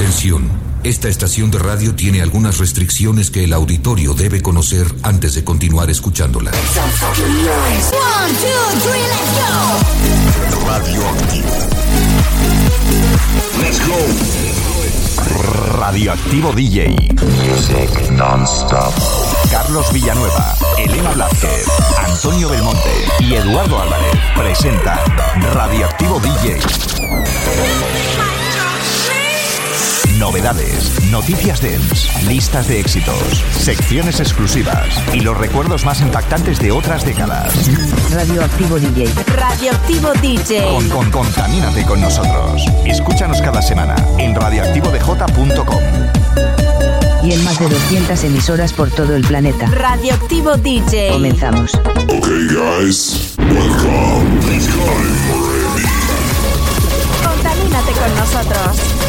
Atención, esta estación de radio tiene algunas restricciones que el auditorio debe conocer antes de continuar escuchándola. Radioactivo. Let's go. Radioactivo DJ. Music non-stop. Carlos Villanueva, Elena Blázquez, Antonio Belmonte y Eduardo Álvarez presentan Radioactivo DJ. Novedades, noticias dance, listas de éxitos, secciones exclusivas y los recuerdos más impactantes de otras décadas. Radioactivo DJ. Radioactivo DJ. Con, con, contamínate con nosotros. Escúchanos cada semana en radioactivodj.com. Y en más de 200 emisoras por todo el planeta. Radioactivo DJ. Comenzamos. Okay, guys, welcome. Contamínate con nosotros.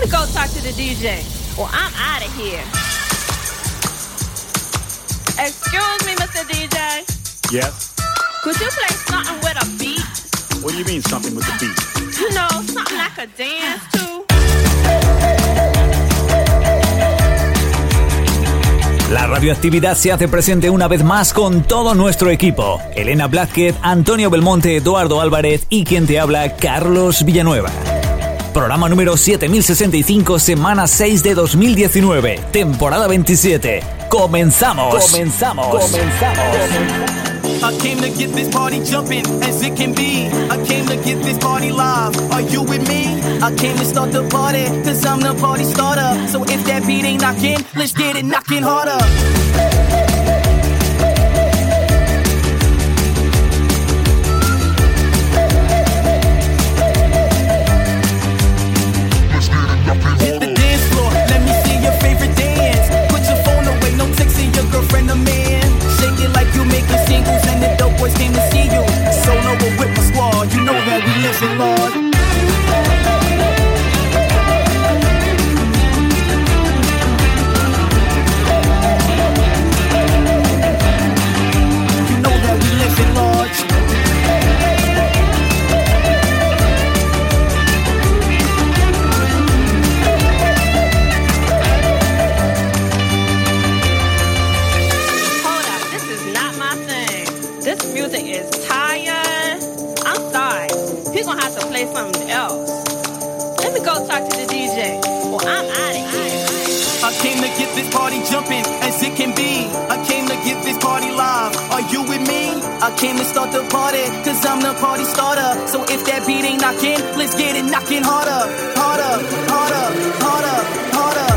Let me go talk to the DJ. Well, I'm out of here. Excuse me, Mr. DJ. Yes. Could you play something with a beat? What do you mean something with the beat? You know, something I could dance to. La radioactividad se hace presente una vez más con todo nuestro equipo. Elena Blázquez, Antonio Belmonte, Eduardo Álvarez y quien te habla, Carlos Villanueva. Programa número 7065, semana 6 de 2019, temporada 27. Comenzamos. Comenzamos. Comenzamos. I came to get this party jumping as it can be. I came to get this party live. Are you with me? I came to start the party, cause I'm the party starter. So if that beat ain't knocking, let's get it knocking harder. Boys came to see you. Solo or with my squad, you know that we listen, Lord. Play something else. Let me go talk to the DJ. Well, I'm out of here. I came to get this party jumping as it can be. I came to get this party live. Are you with me? I came to start the party, cause I'm the party starter. So if that beat ain't knocking, let's get it knocking harder. Harder, harder, harder, harder,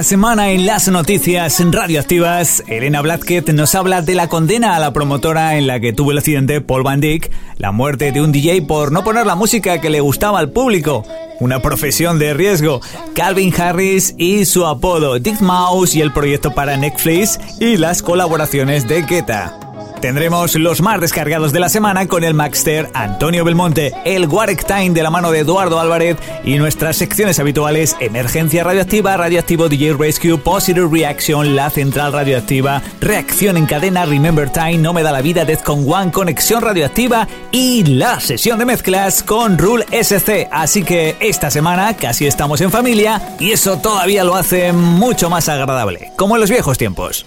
Esta semana en las noticias radioactivas, Elena Blázquez nos habla de la condena a la promotora en la que tuvo el accidente Paul Van Dyck, la muerte de un DJ por no poner la música que le gustaba al público, una profesión de riesgo, Calvin Harris y su apodo Dick Mouse y el proyecto para Netflix y las colaboraciones de Guetta. Tendremos los más descargados de la semana con el Maxter Antonio Belmonte, el Warek Time de la mano de Eduardo Álvarez y nuestras secciones habituales Emergencia Radioactiva, Radioactivo DJ Rescue, Positive Reaction, La Central Radioactiva, Reacción en Cadena, Remember Time, No Me Da La Vida, Con One, Conexión Radioactiva y la sesión de mezclas con Rule SC. Así que esta semana casi estamos en familia y eso todavía lo hace mucho más agradable, como en los viejos tiempos.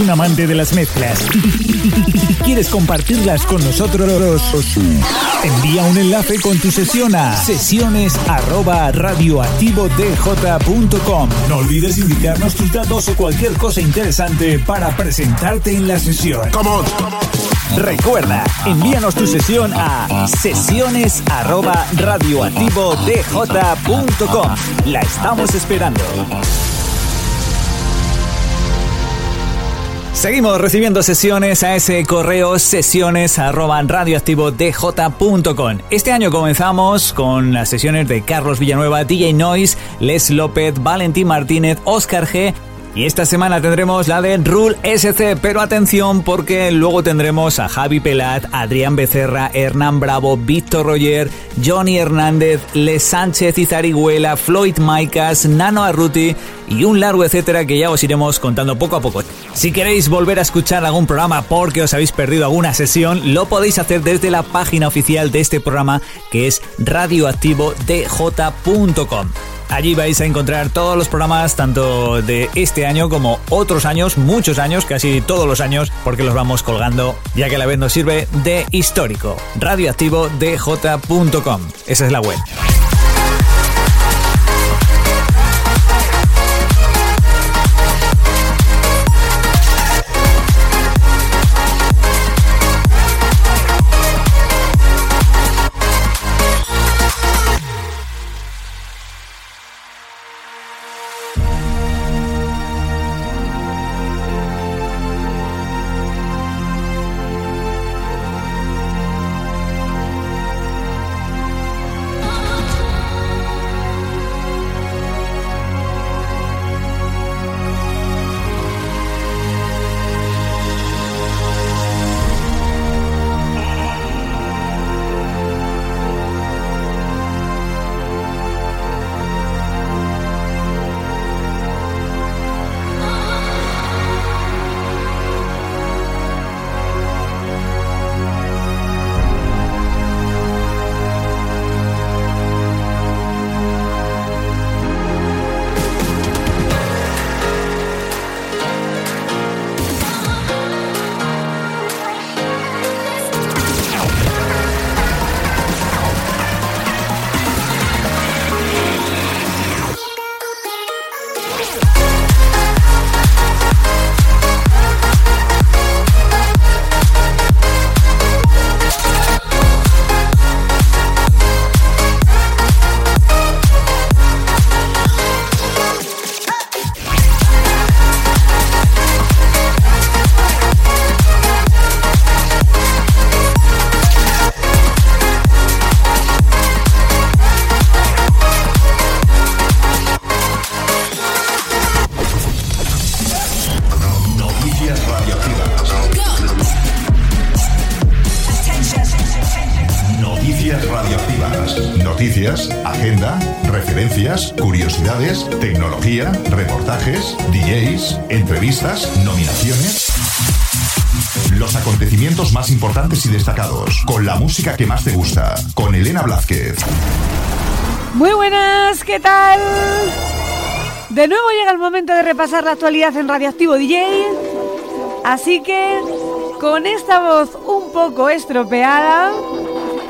Un amante de las mezclas. Y quieres compartirlas con nosotros, envía un enlace con tu sesión a sesiones No olvides indicarnos tus datos o cualquier cosa interesante para presentarte en la sesión. Recuerda, envíanos tu sesión a sesiones La estamos esperando. Seguimos recibiendo sesiones a ese correo sesiones arroba radioactivodj.com. Este año comenzamos con las sesiones de Carlos Villanueva, DJ Noise, Les López, Valentín Martínez, Oscar G y esta semana tendremos la de Rule SC, pero atención porque luego tendremos a Javi Pelat, Adrián Becerra, Hernán Bravo, Víctor Roger, Johnny Hernández, Les Sánchez Izarigüela, Floyd Maicas, Nano Arruti y un largo etcétera que ya os iremos contando poco a poco. Si queréis volver a escuchar algún programa porque os habéis perdido alguna sesión, lo podéis hacer desde la página oficial de este programa que es radioactivodj.com. Allí vais a encontrar todos los programas, tanto de este año como otros años, muchos años, casi todos los años, porque los vamos colgando, ya que la vez nos sirve de histórico. Radioactivodj.com. Esa es la web. Importantes y destacados, con la música que más te gusta, con Elena Blázquez. Muy buenas, ¿qué tal? De nuevo llega el momento de repasar la actualidad en Radioactivo DJ. Así que, con esta voz un poco estropeada,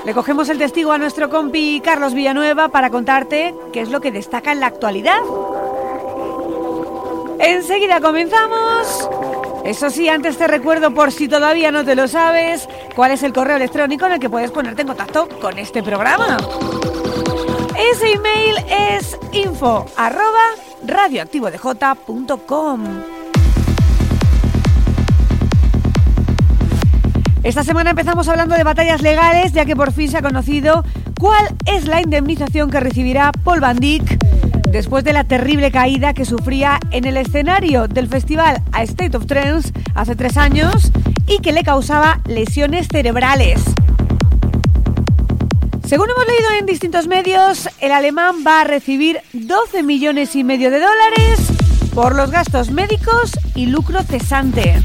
le cogemos el testigo a nuestro compi Carlos Villanueva para contarte qué es lo que destaca en la actualidad. Enseguida comenzamos. Eso sí, antes te recuerdo, por si todavía no te lo sabes, cuál es el correo electrónico en el que puedes ponerte en contacto con este programa. Ese email es info radioactivodj.com. Esta semana empezamos hablando de batallas legales, ya que por fin se ha conocido cuál es la indemnización que recibirá Paul Van después de la terrible caída que sufría en el escenario del festival A State of Trance hace tres años y que le causaba lesiones cerebrales. Según hemos leído en distintos medios, el alemán va a recibir 12 millones y medio de dólares por los gastos médicos y lucro cesante.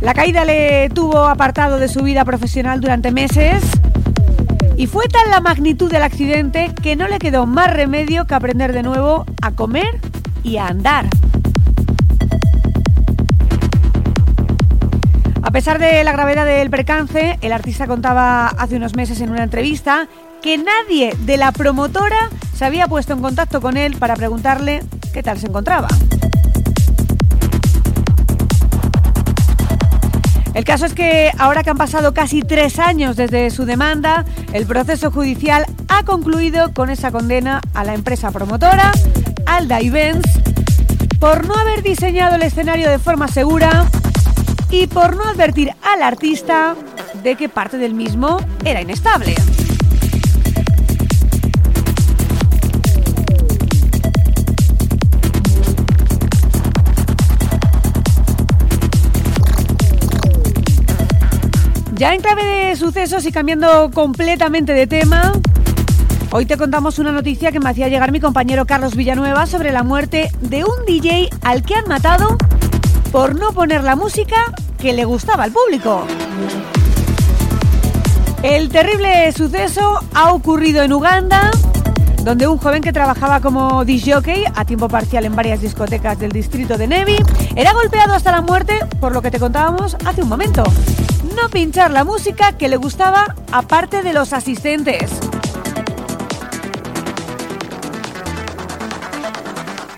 La caída le tuvo apartado de su vida profesional durante meses y fue tal la magnitud del accidente que no le quedó más remedio que aprender de nuevo a comer y a andar. A pesar de la gravedad del percance, el artista contaba hace unos meses en una entrevista que nadie de la promotora se había puesto en contacto con él para preguntarle qué tal se encontraba. El caso es que ahora que han pasado casi tres años desde su demanda, el proceso judicial ha concluido con esa condena a la empresa promotora, Alda Events, por no haber diseñado el escenario de forma segura y por no advertir al artista de que parte del mismo era inestable. Ya en clave de sucesos y cambiando completamente de tema, hoy te contamos una noticia que me hacía llegar mi compañero Carlos Villanueva sobre la muerte de un DJ al que han matado por no poner la música que le gustaba al público. El terrible suceso ha ocurrido en Uganda, donde un joven que trabajaba como disjockey a tiempo parcial en varias discotecas del distrito de Nevi era golpeado hasta la muerte por lo que te contábamos hace un momento no pinchar la música que le gustaba aparte de los asistentes.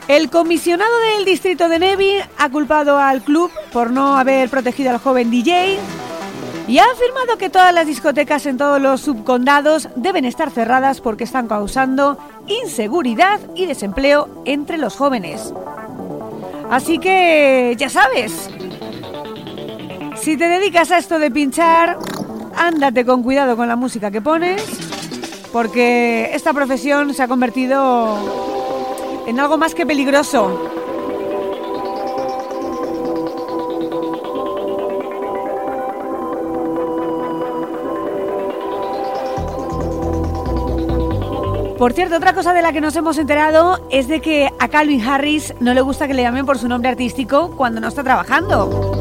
El comisionado del distrito de Nevi ha culpado al club por no haber protegido al joven DJ y ha afirmado que todas las discotecas en todos los subcondados deben estar cerradas porque están causando inseguridad y desempleo entre los jóvenes. Así que, ya sabes, si te dedicas a esto de pinchar, ándate con cuidado con la música que pones, porque esta profesión se ha convertido en algo más que peligroso. Por cierto, otra cosa de la que nos hemos enterado es de que a Calvin Harris no le gusta que le llamen por su nombre artístico cuando no está trabajando.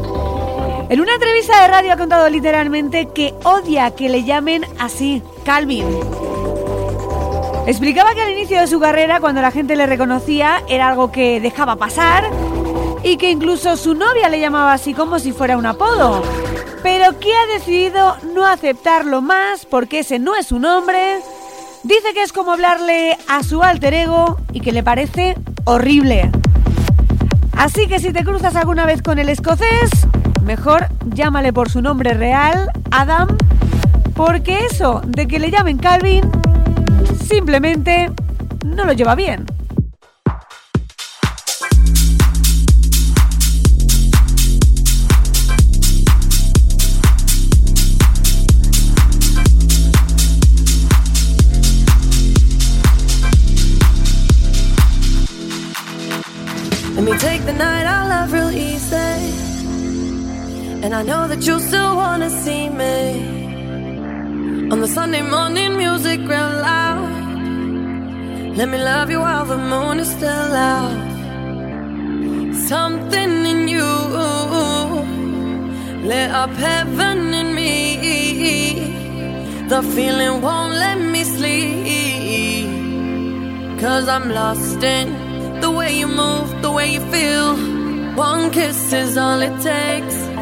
En una entrevista de radio ha contado literalmente que odia que le llamen así, Calvin. Explicaba que al inicio de su carrera, cuando la gente le reconocía, era algo que dejaba pasar y que incluso su novia le llamaba así como si fuera un apodo. Pero que ha decidido no aceptarlo más porque ese no es su nombre. Dice que es como hablarle a su alter ego y que le parece horrible. Así que si te cruzas alguna vez con el escocés, Mejor llámale por su nombre real, Adam, porque eso de que le llamen Calvin simplemente no lo lleva bien. And I know that you still wanna see me On the Sunday morning music real loud Let me love you while the moon is still out. Something in you lit up heaven in me. The feeling won't let me sleep. Cause I'm lost in the way you move, the way you feel. One kiss is all it takes.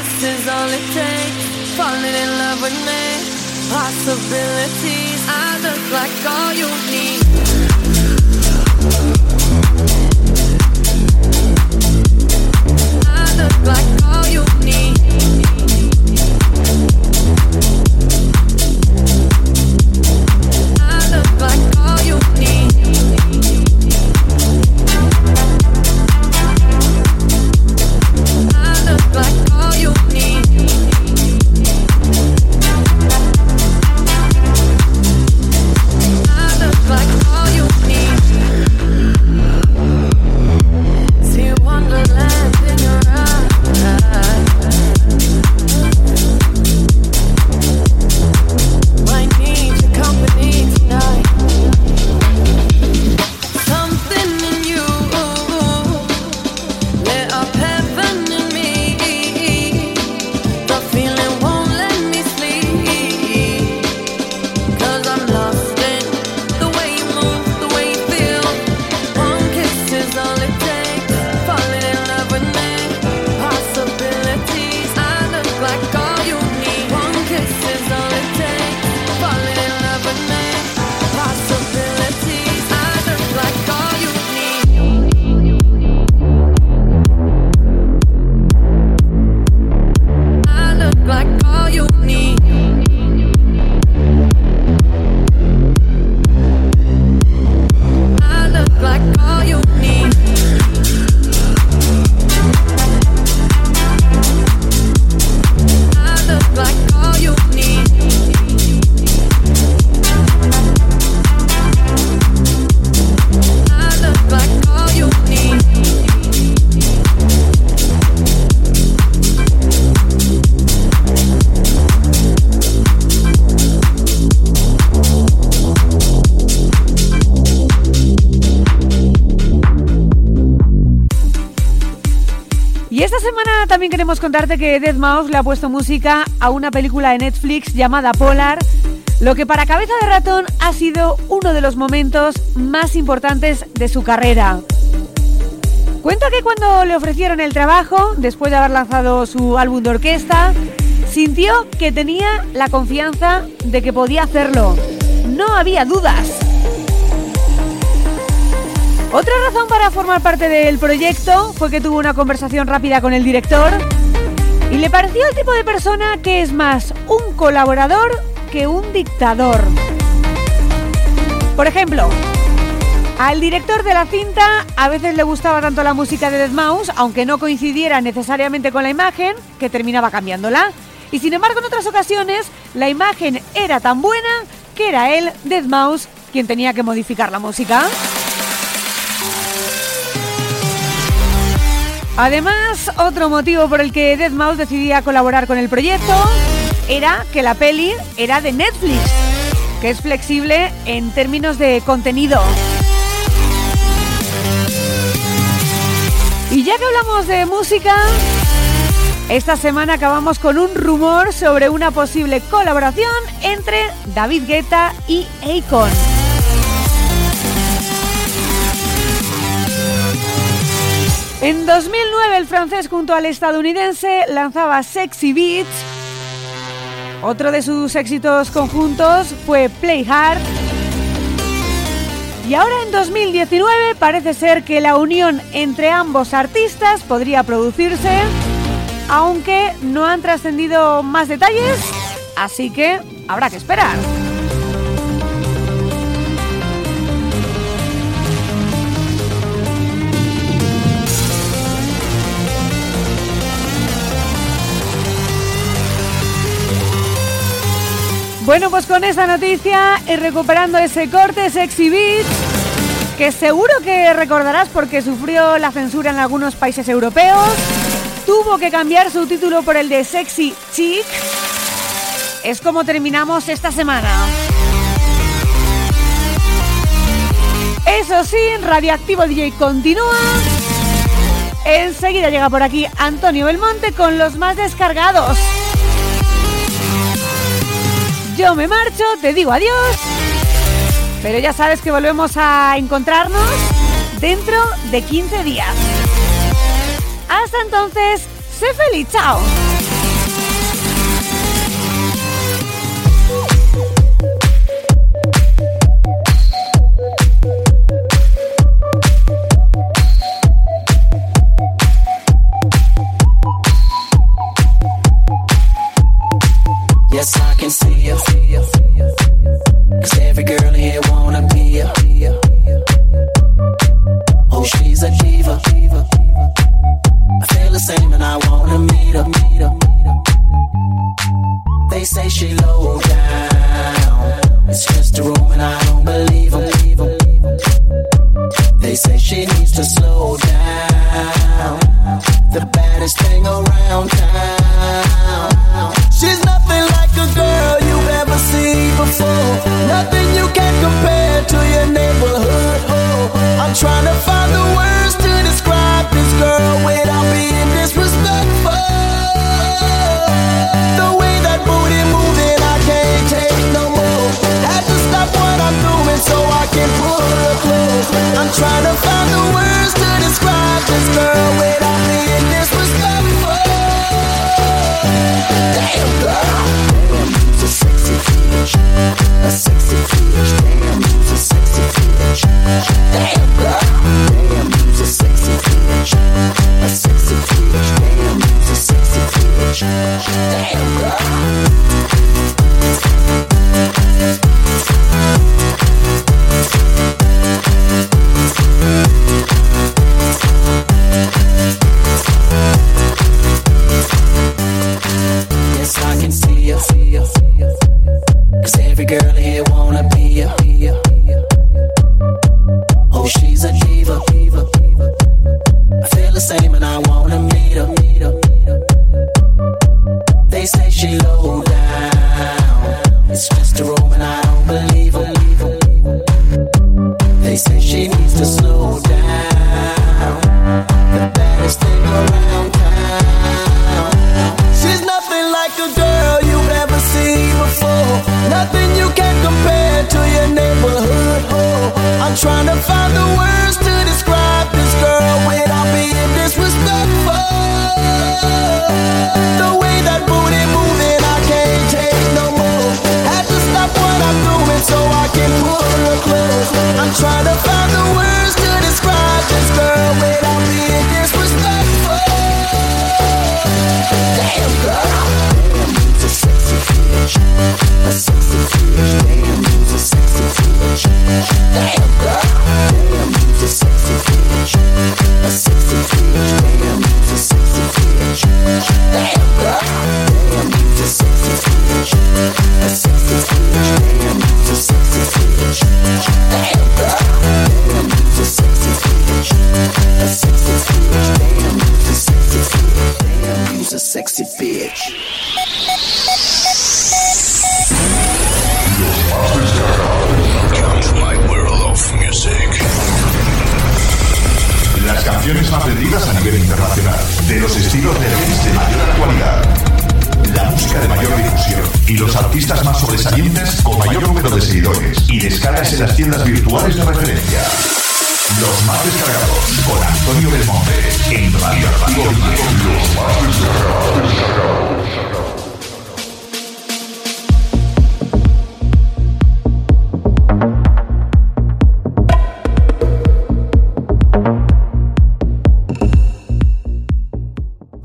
Kiss is all it takes. Falling in love with me. Possibilities, I look like all you need. I look like all you need. Contarte que Deadmau5 le ha puesto música a una película de Netflix llamada Polar, lo que para Cabeza de Ratón ha sido uno de los momentos más importantes de su carrera. Cuenta que cuando le ofrecieron el trabajo, después de haber lanzado su álbum de orquesta, sintió que tenía la confianza de que podía hacerlo. No había dudas. Otra razón para formar parte del proyecto fue que tuvo una conversación rápida con el director y le pareció el tipo de persona que es más un colaborador que un dictador. Por ejemplo, Al director de la cinta a veces le gustaba tanto la música de Dead Mouse, aunque no coincidiera necesariamente con la imagen, que terminaba cambiándola. Y sin embargo, en otras ocasiones, la imagen era tan buena que era él, Dead Mouse, quien tenía que modificar la música. Además, otro motivo por el que Dead Mouse decidía colaborar con el proyecto era que la peli era de Netflix, que es flexible en términos de contenido. Y ya que hablamos de música, esta semana acabamos con un rumor sobre una posible colaboración entre David Guetta y Akon. En 2009 el francés junto al estadounidense lanzaba Sexy Beats. Otro de sus éxitos conjuntos fue Play Hard. Y ahora en 2019 parece ser que la unión entre ambos artistas podría producirse aunque no han trascendido más detalles, así que habrá que esperar. Bueno, pues con esta noticia y recuperando ese corte Sexy Beat, que seguro que recordarás porque sufrió la censura en algunos países europeos, tuvo que cambiar su título por el de Sexy Chic. Es como terminamos esta semana. Eso sí, Radioactivo DJ continúa. Enseguida llega por aquí Antonio Belmonte con los más descargados. Yo me marcho, te digo adiós. Pero ya sabes que volvemos a encontrarnos dentro de 15 días. Hasta entonces, sé feliz, chao.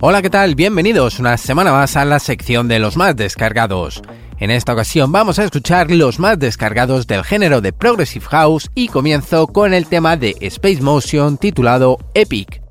Hola, ¿qué tal? Bienvenidos una semana más a la sección de los más descargados. En esta ocasión vamos a escuchar los más descargados del género de Progressive House y comienzo con el tema de Space Motion titulado Epic.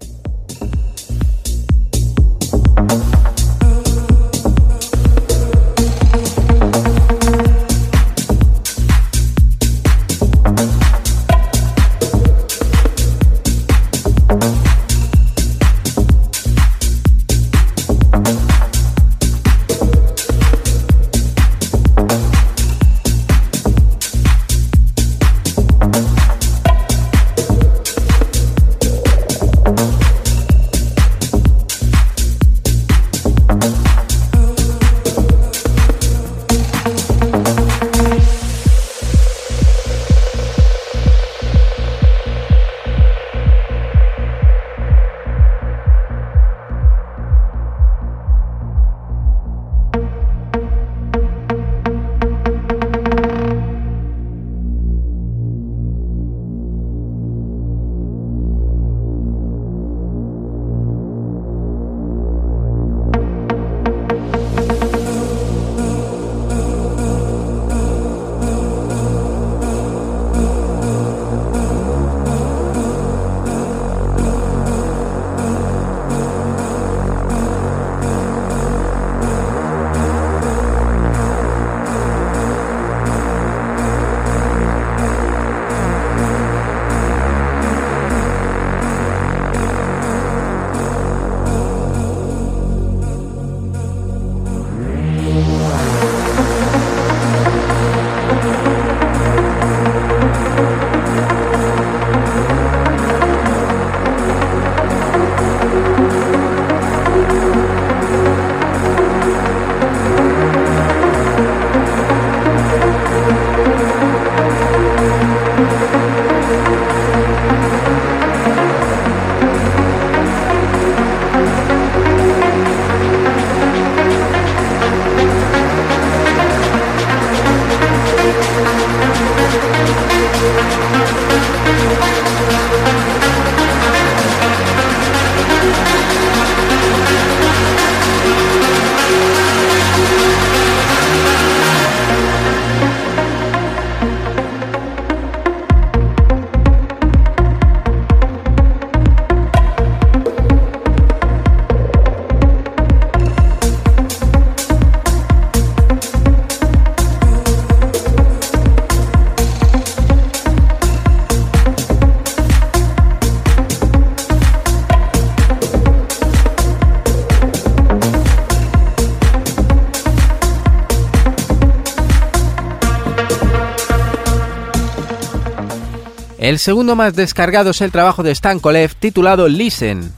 El segundo más descargado es el trabajo de Stan Kolev titulado Listen.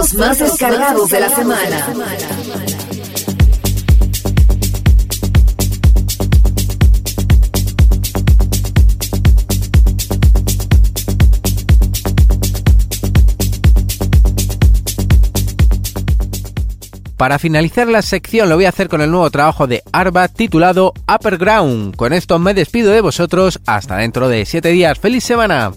Los más descargados de la semana. Para finalizar la sección lo voy a hacer con el nuevo trabajo de Arba titulado Upper Ground. Con esto me despido de vosotros hasta dentro de 7 días. ¡Feliz semana!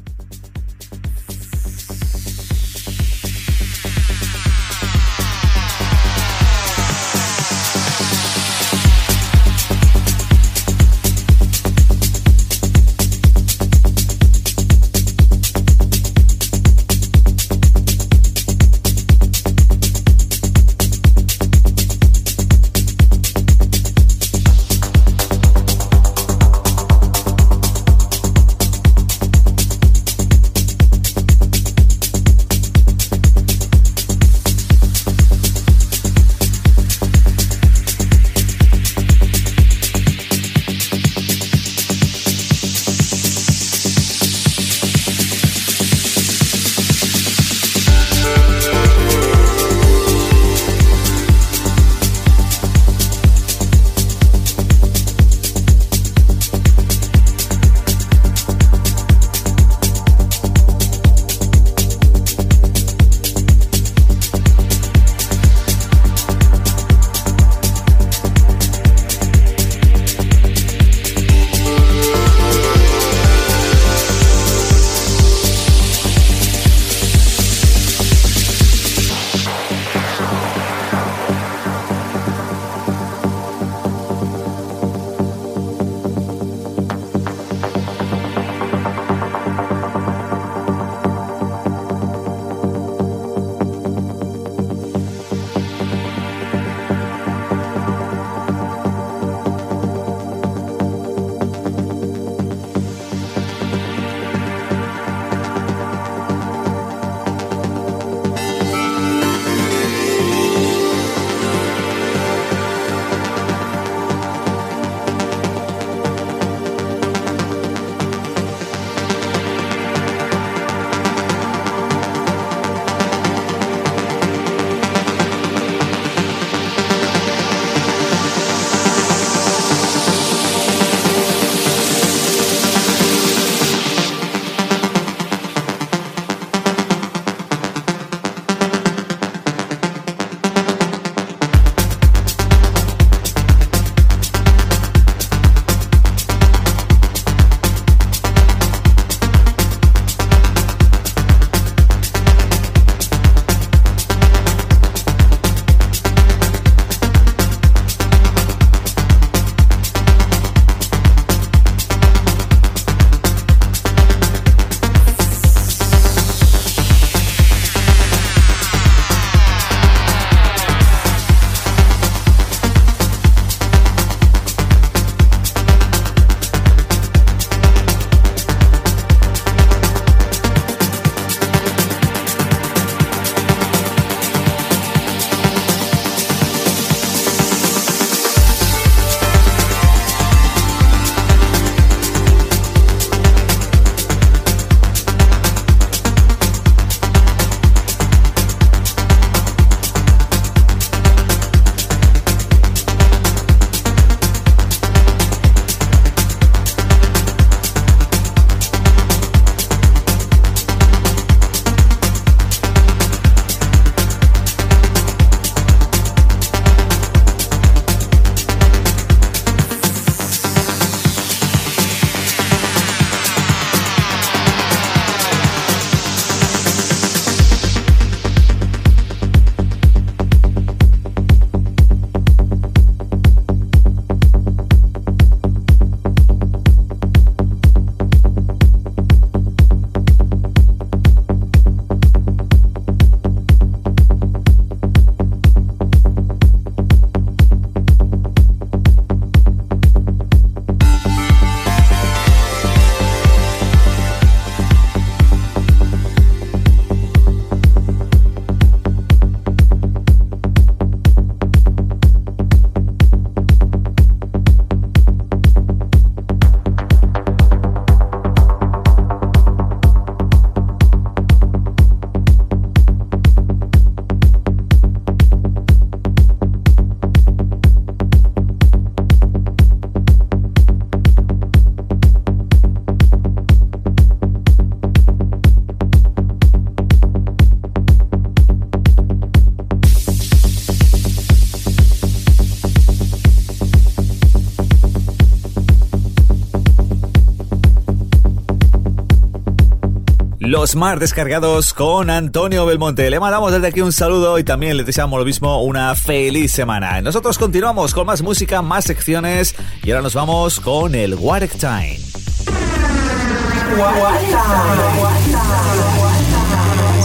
Los más descargados con Antonio Belmonte. Le mandamos desde aquí un saludo y también le deseamos lo mismo una feliz semana. Nosotros continuamos con más música, más secciones y ahora nos vamos con el Warek Time.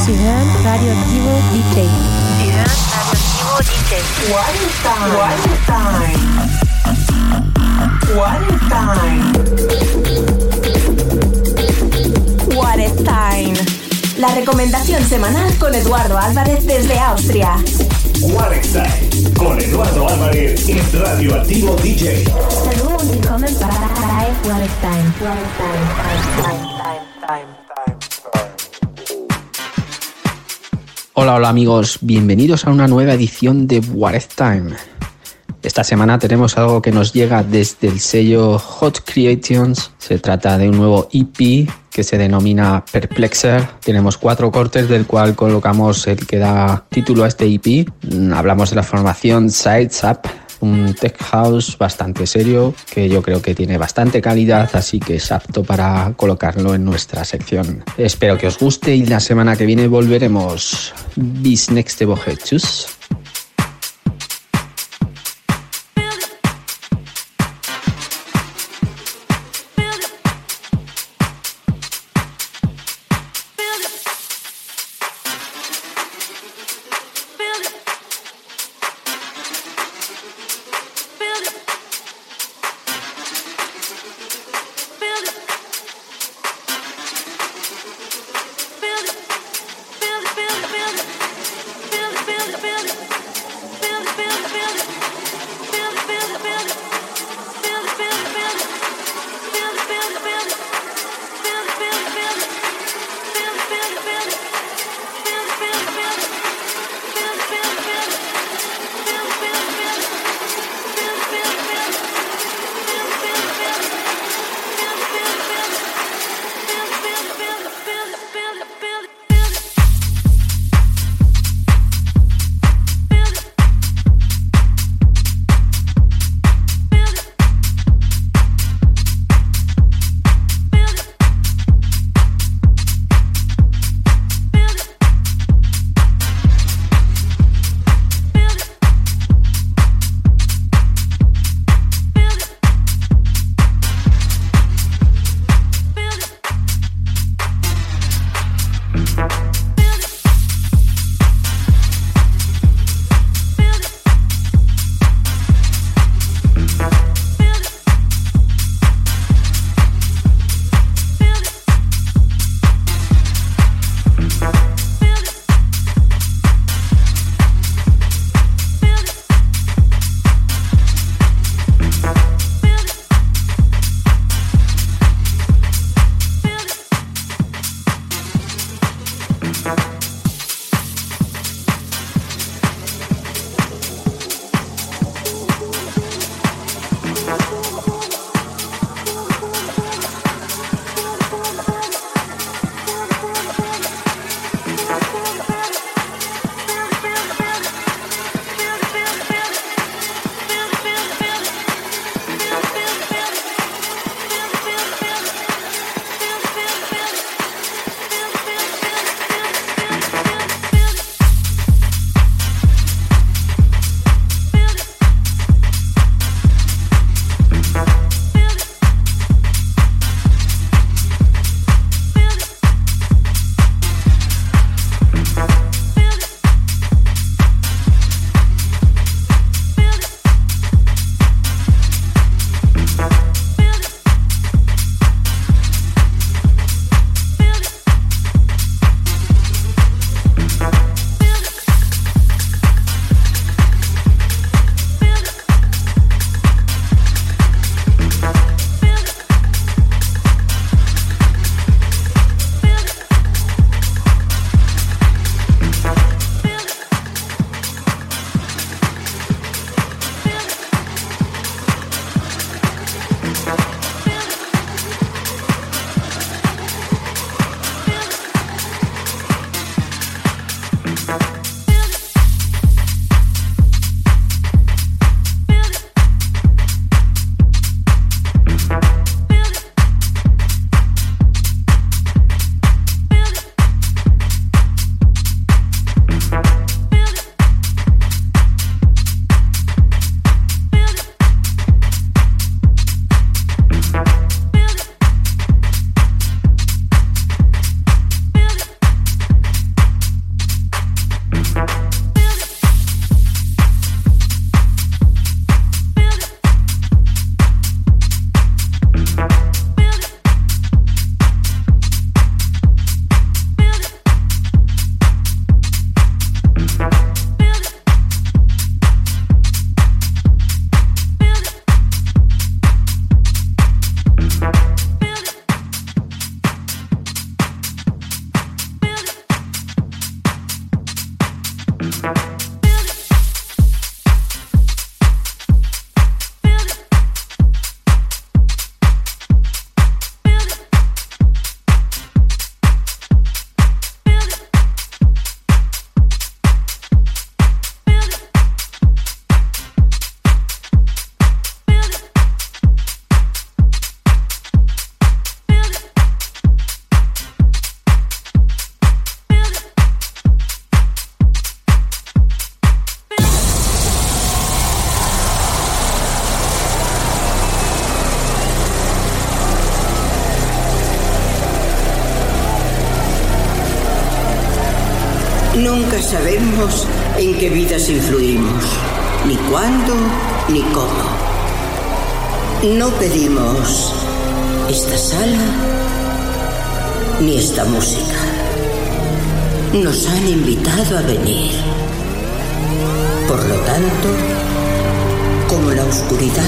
Ciudad Radioactivo DJ. Ciudad What is time? La recomendación semanal con Eduardo Álvarez desde Austria. Time con Eduardo Álvarez en Radioactivo DJ. Saludos y comen para Time. Warek Time. Hola, hola amigos, bienvenidos a una nueva edición de What If Time. Esta semana tenemos algo que nos llega desde el sello Hot Creations. Se trata de un nuevo EP que se denomina Perplexer. Tenemos cuatro cortes del cual colocamos el que da título a este EP. Mm, Hablamos de la formación Sides Up, un tech house bastante serio que yo creo que tiene bastante calidad, así que es apto para colocarlo en nuestra sección. Espero que os guste y la semana que viene volveremos. Bis nächste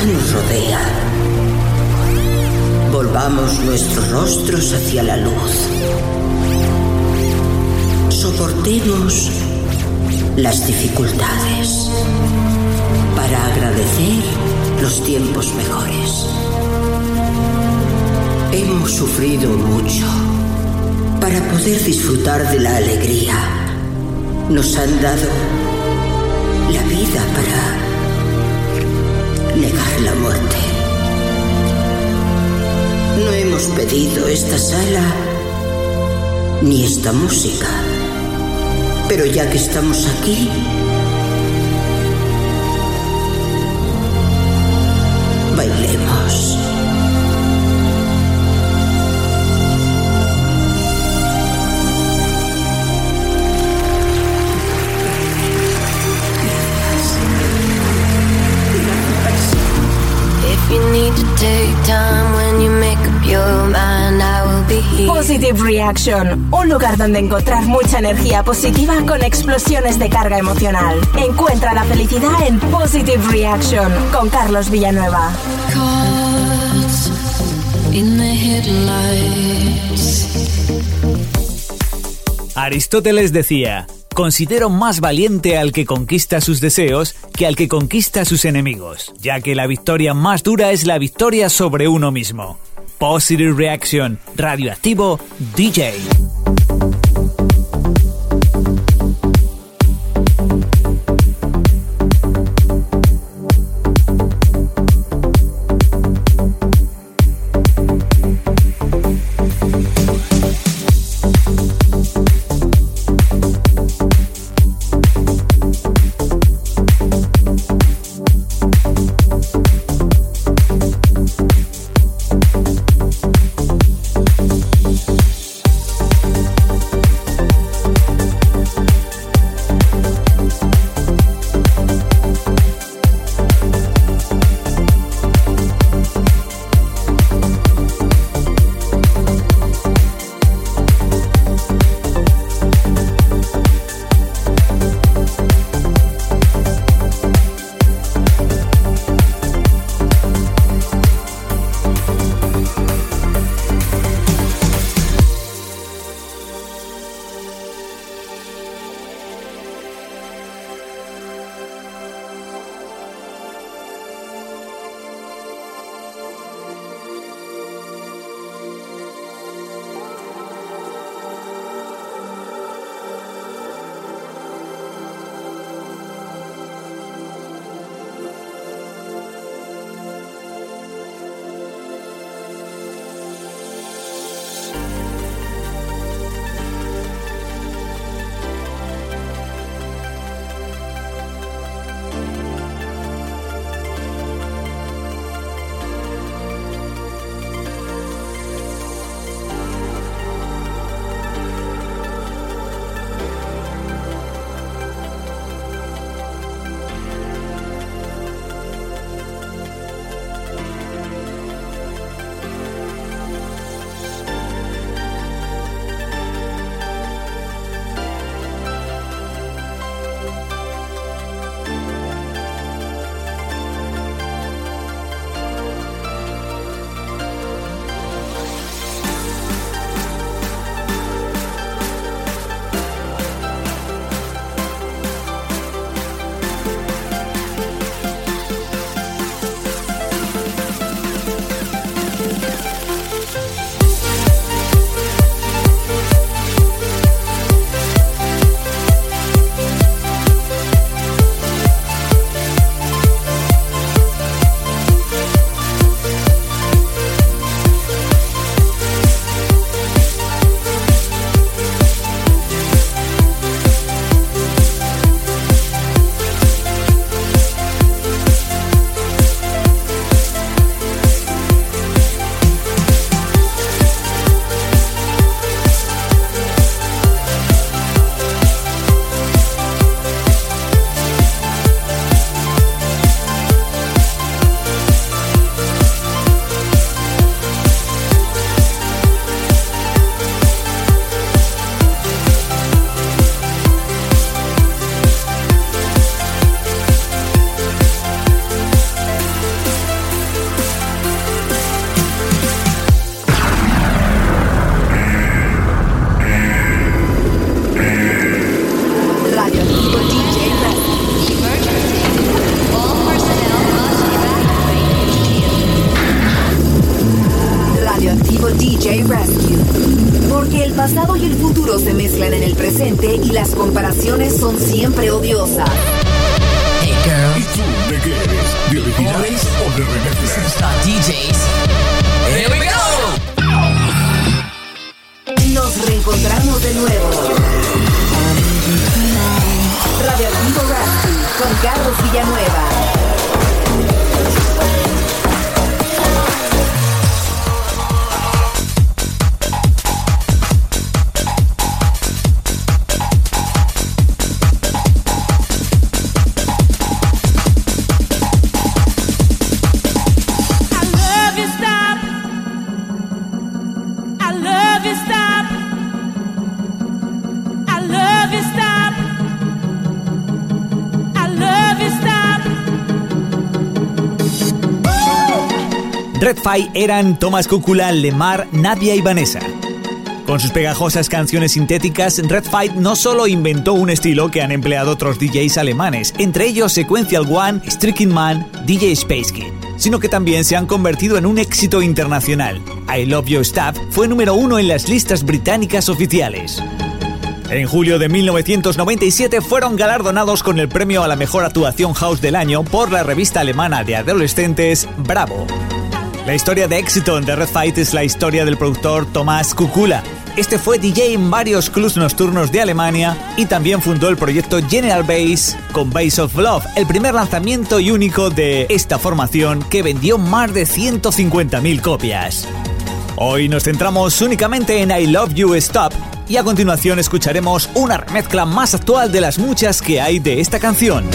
nos rodea, volvamos nuestros rostros hacia la luz. Soportemos las dificultades para agradecer los tiempos mejores. Hemos sufrido mucho para poder disfrutar de la alegría. Nos han dado la vida para negar la muerte. No hemos pedido esta sala ni esta música. Pero ya que estamos aquí, Positive Reaction, un lugar donde encontrar mucha energía positiva con explosiones de carga emocional. Encuentra la felicidad en Positive Reaction con Carlos Villanueva. Aristóteles decía, considero más valiente al que conquista sus deseos que al que conquista sus enemigos, ya que la victoria más dura es la victoria sobre uno mismo. Positive Reaction, radioactivo DJ. Eran Tomás Cúcula, Lemar, Nadia y Vanessa. Con sus pegajosas canciones sintéticas, Red Fight no solo inventó un estilo que han empleado otros DJs alemanes, entre ellos Sequential One, Striking Man, DJ Space Kid, sino que también se han convertido en un éxito internacional. I Love You Stop fue número uno en las listas británicas oficiales. En julio de 1997 fueron galardonados con el premio a la mejor actuación house del año por la revista alemana de adolescentes Bravo. La historia de éxito de Red Fight es la historia del productor Tomás Kukula. Este fue DJ en varios clubs nocturnos de Alemania y también fundó el proyecto General Bass con Bass of Love, el primer lanzamiento y único de esta formación que vendió más de 150.000 copias. Hoy nos centramos únicamente en I Love You Stop y a continuación escucharemos una remezcla más actual de las muchas que hay de esta canción.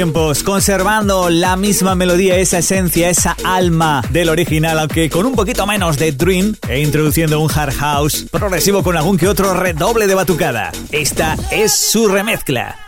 Tiempos, conservando la misma melodía, esa esencia, esa alma del original, aunque con un poquito menos de Dream e introduciendo un hard house progresivo con algún que otro redoble de batucada. Esta es su remezcla.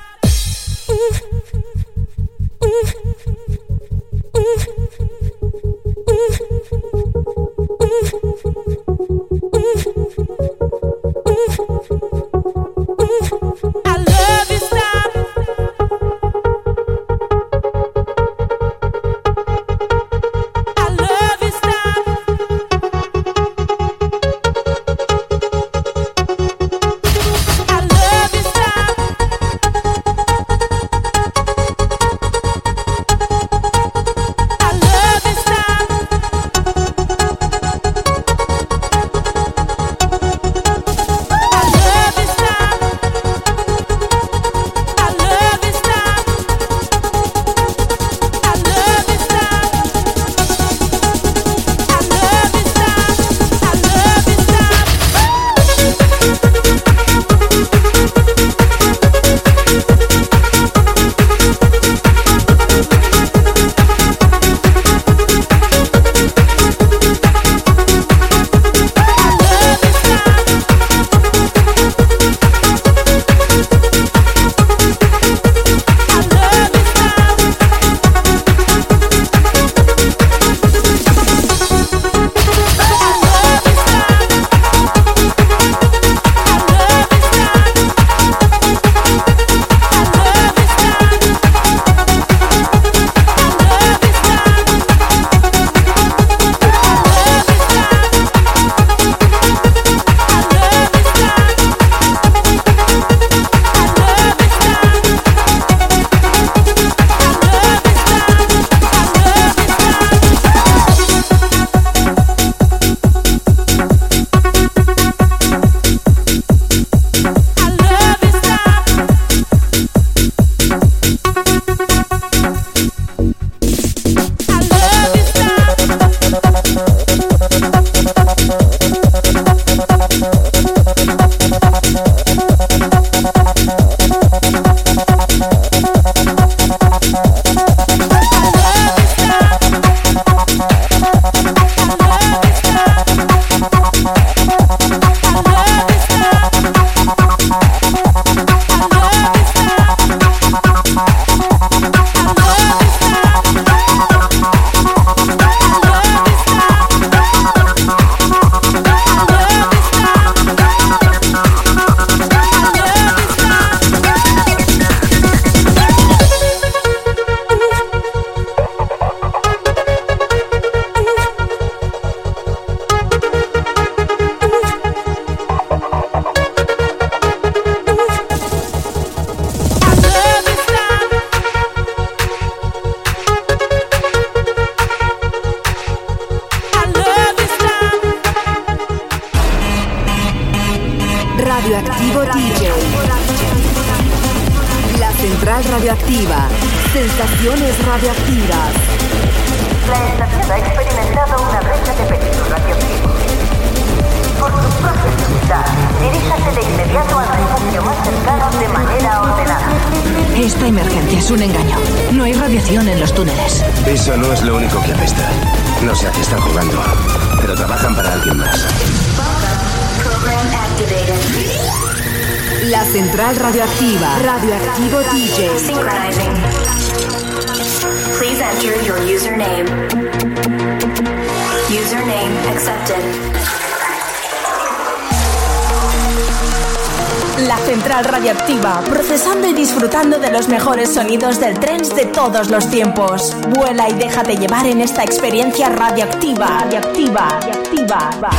Sonidos del trance de todos los tiempos. Vuela y déjate llevar en esta experiencia radioactiva. Radioactiva, radioactiva.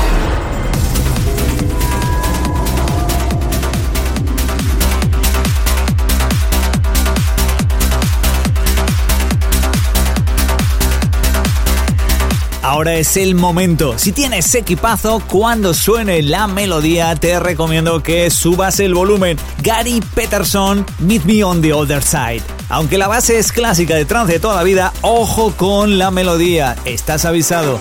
Ahora es el momento. Si tienes equipazo, cuando suene la melodía, te recomiendo que subas el volumen. Gary Peterson, Meet Me on the Other Side. Aunque la base es clásica de trance de toda la vida, ojo con la melodía. Estás avisado.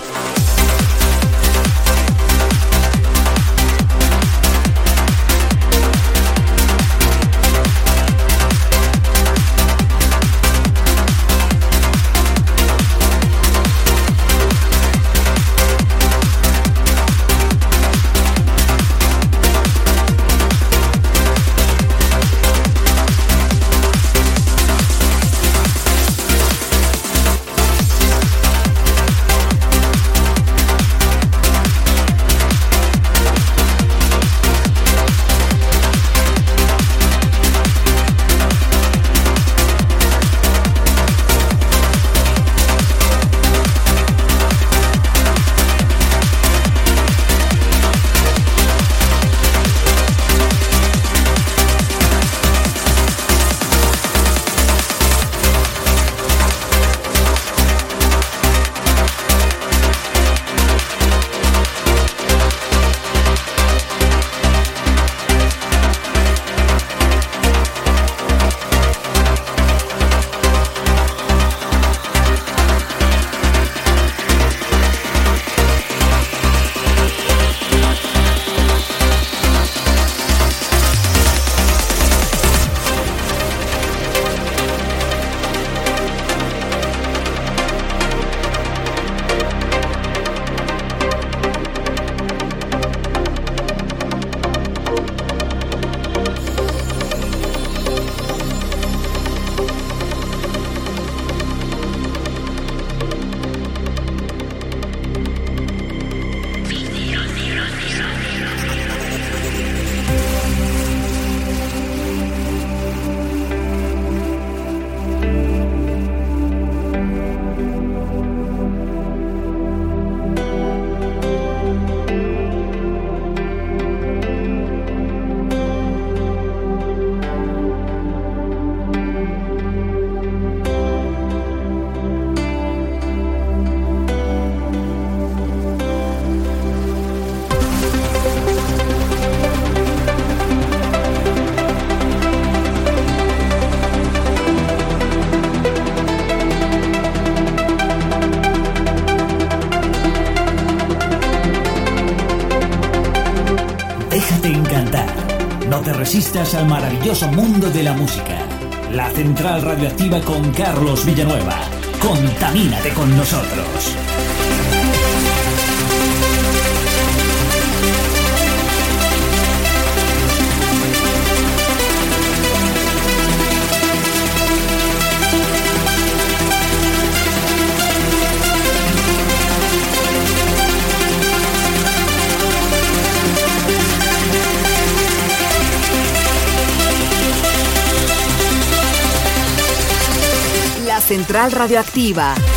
Radioactiva.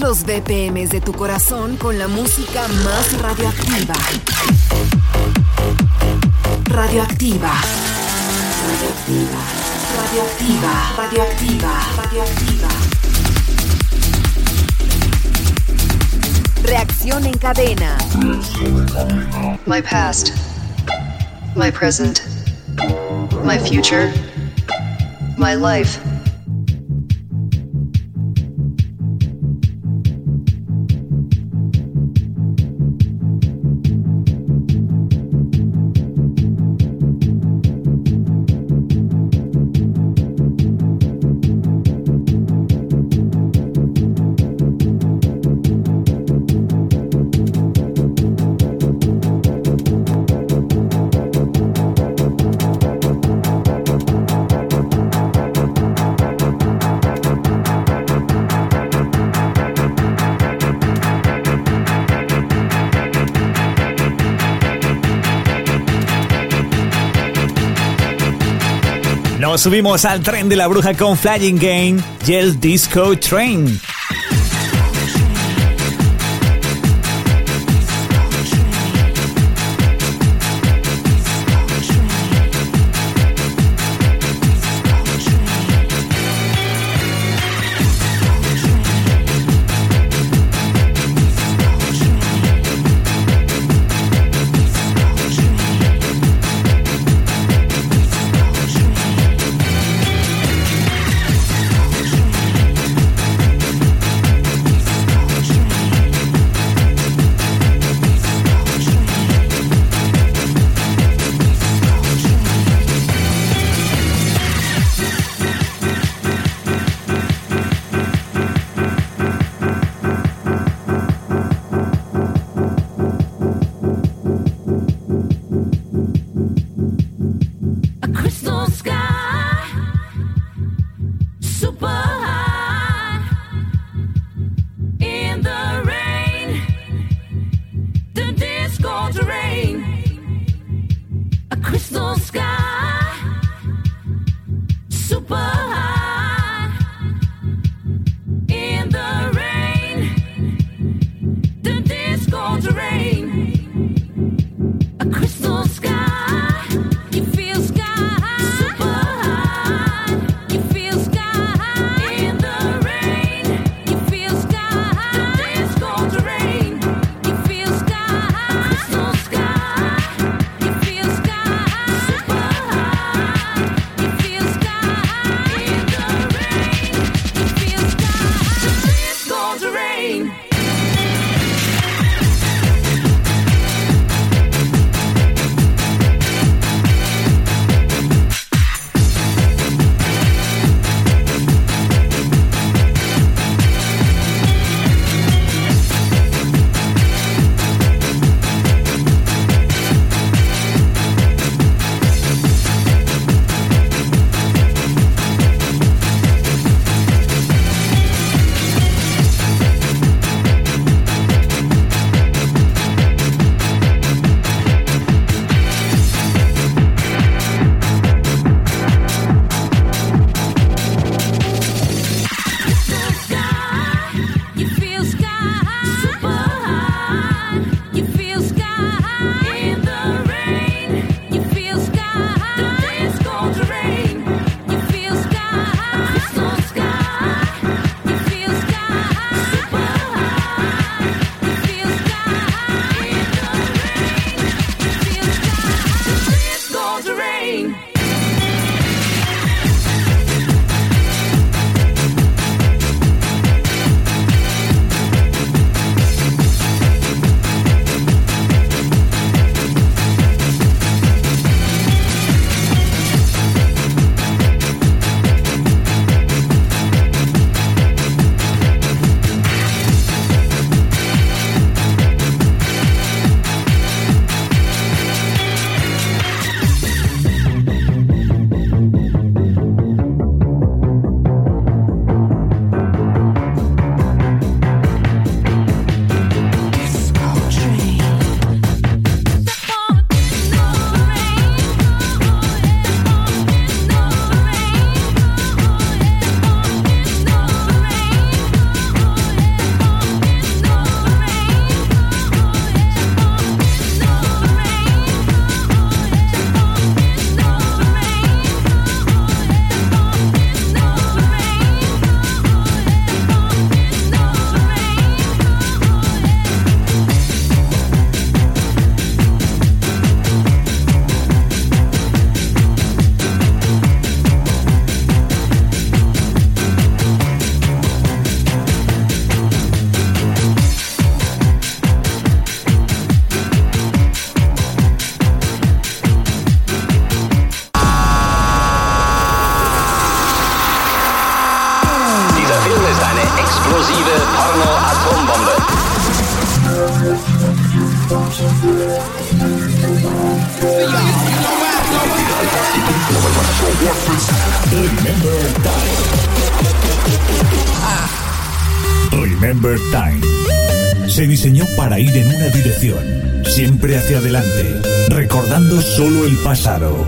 Los BPMs de tu corazón con la música más radioactiva. Radioactiva. Radioactiva. Radioactiva. Radioactiva. Radioactiva. Reacción en cadena. My past, my present, my future, my life. Nos subimos al tren de la bruja con Flying Game y el Disco Train.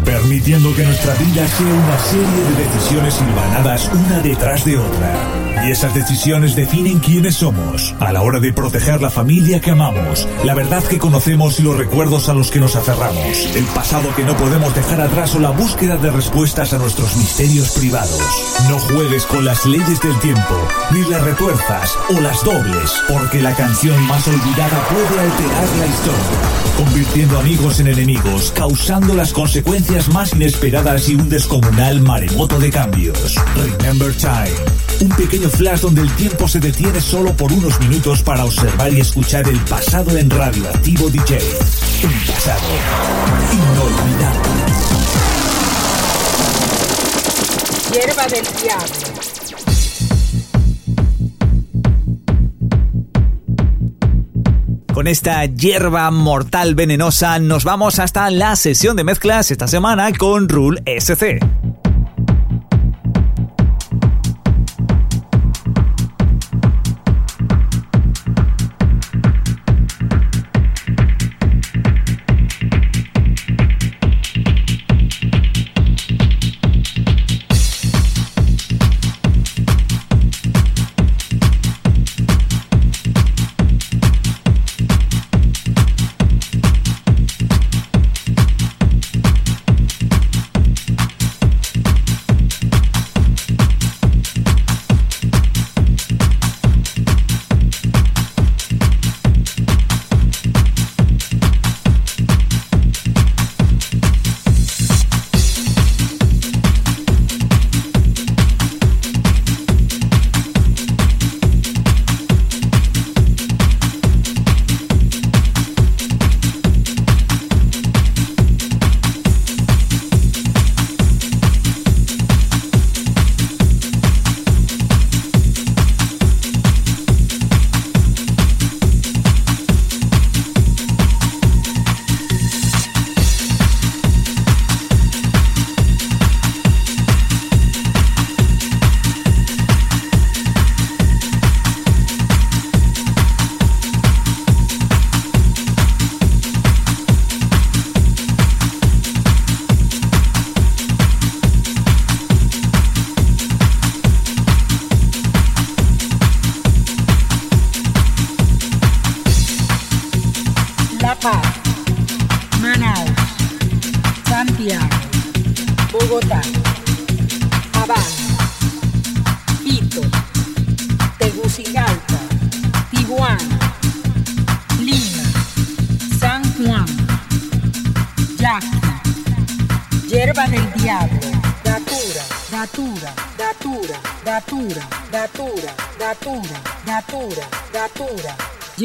Permitiendo que nuestra vida sea una serie de decisiones hilvanadas una detrás de otra. Y esas decisiones definen quiénes somos a la hora de proteger la familia que amamos, la verdad que conocemos y los recuerdos a los que nos aferramos, el pasado que no podemos dejar atrás o la búsqueda de respuestas a nuestros misterios privados. No juegues con las leyes del tiempo, ni las retuerzas o las dobles, porque la canción más olvidada puede alterar la historia, convirtiendo amigos en enemigos, causando las consecuencias más inesperadas y un descomunal maremoto de cambios. Remember Time, un pequeño flash donde el tiempo se detiene solo por unos minutos para observar y escuchar el pasado en Radioactivo DJ. Un pasado inolvidable. Hierba del diablo. Con esta hierba mortal venenosa nos vamos hasta la sesión de mezclas esta semana con Rule SC.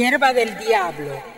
Hierba del Diablo.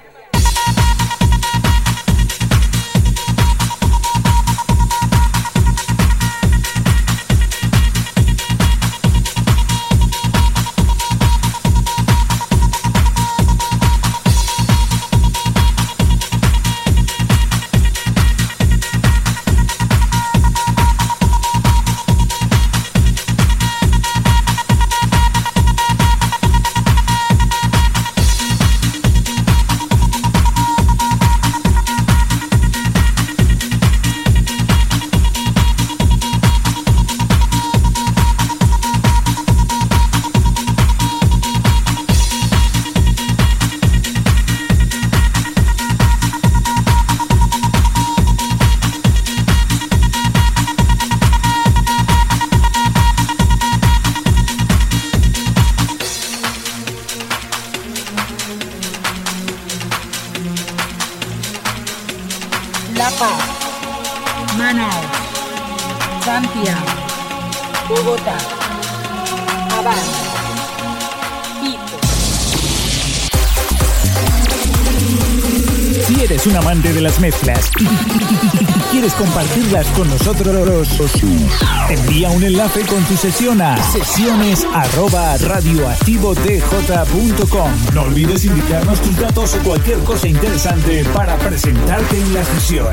Envía un enlace con tu sesión a sesiones arroba radioactivotj.com. No olvides indicarnos tus datos o cualquier cosa interesante para presentarte en la sesión.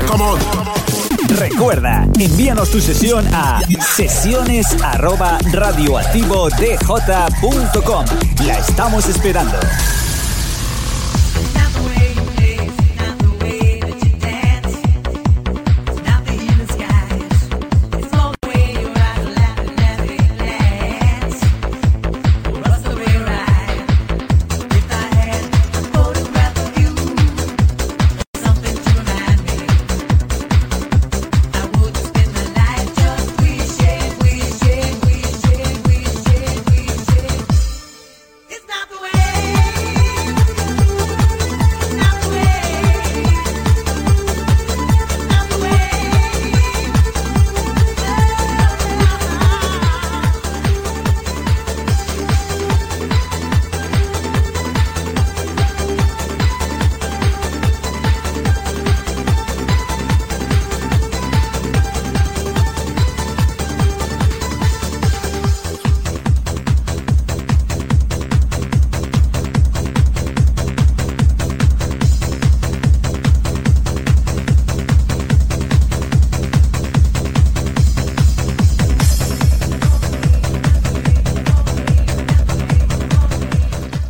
Recuerda, envíanos tu sesión a sesiones arroba radioactivotj.com. La estamos esperando.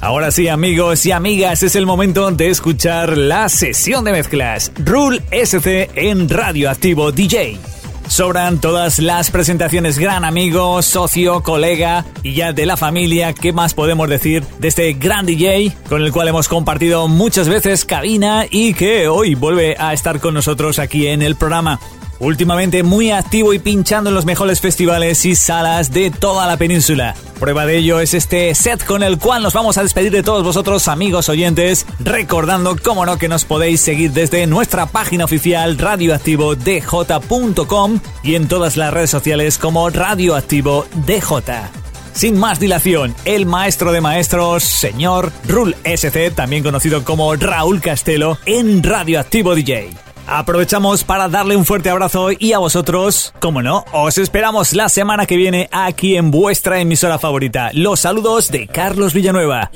Ahora sí, amigos y amigas, es el momento de escuchar la sesión de mezclas Rule SC en Radioactivo DJ. Sobran todas las presentaciones, gran amigo, socio, colega y ya de la familia. ¿Qué más podemos decir de este gran DJ con el cual hemos compartido muchas veces cabina y que hoy vuelve a estar con nosotros aquí en el programa? Últimamente muy activo y pinchando en los mejores festivales y salas de toda la península. Prueba de ello es este set con el cual nos vamos a despedir de todos vosotros amigos oyentes, recordando como no que nos podéis seguir desde nuestra página oficial radioactivodj.com y en todas las redes sociales como Radioactivo DJ. Sin más dilación, el maestro de maestros, señor Rul SC, también conocido como Raúl Castelo, en Radioactivo DJ. Aprovechamos para darle un fuerte abrazo y a vosotros, como no, os esperamos la semana que viene aquí en vuestra emisora favorita. Los saludos de Carlos Villanueva.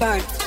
I